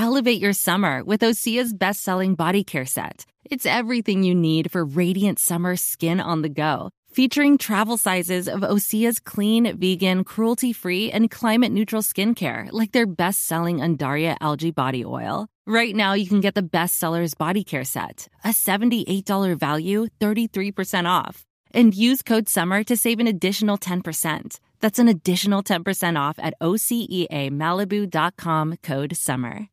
Elevate your summer with Osea's best selling body care set. It's everything you need for radiant summer skin on the go. Featuring travel sizes of Osea's clean, vegan, cruelty free, and climate neutral skincare, like their best selling Undaria algae body oil. Right now, you can get the bestsellers body care set, a $78 value, 33% off. And use code SUMMER to save an additional 10%. That's an additional 10% off at OCEAMalibu.com code SUMMER.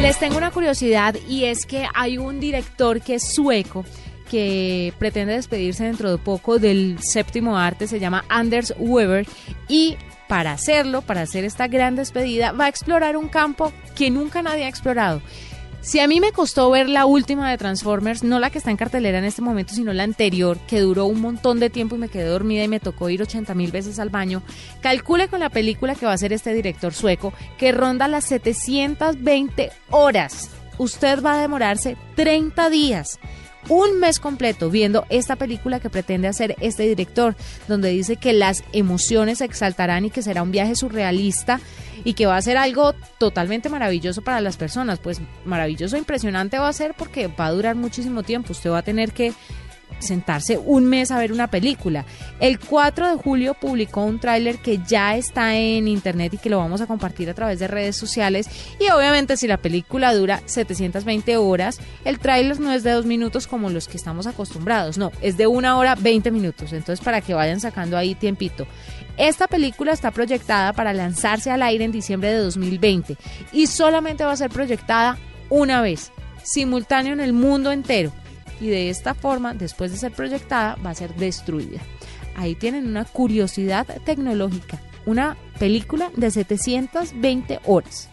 Les tengo una curiosidad y es que hay un director que es sueco que pretende despedirse dentro de poco del séptimo arte, se llama Anders Weber y para hacerlo, para hacer esta gran despedida, va a explorar un campo que nunca nadie ha explorado. Si a mí me costó ver la última de Transformers, no la que está en cartelera en este momento, sino la anterior, que duró un montón de tiempo y me quedé dormida y me tocó ir 80 mil veces al baño, calcule con la película que va a hacer este director sueco, que ronda las 720 horas. Usted va a demorarse 30 días un mes completo viendo esta película que pretende hacer este director, donde dice que las emociones se exaltarán y que será un viaje surrealista y que va a ser algo totalmente maravilloso para las personas. Pues maravilloso, e impresionante va a ser porque va a durar muchísimo tiempo. Usted va a tener que sentarse un mes a ver una película. El 4 de julio publicó un tráiler que ya está en internet y que lo vamos a compartir a través de redes sociales. Y obviamente si la película dura 720 horas, el tráiler no es de dos minutos como los que estamos acostumbrados, no, es de una hora 20 minutos. Entonces para que vayan sacando ahí tiempito. Esta película está proyectada para lanzarse al aire en diciembre de 2020 y solamente va a ser proyectada una vez, simultáneo en el mundo entero y de esta forma, después de ser proyectada, va a ser destruida. Ahí tienen una curiosidad tecnológica, una película de 720 horas.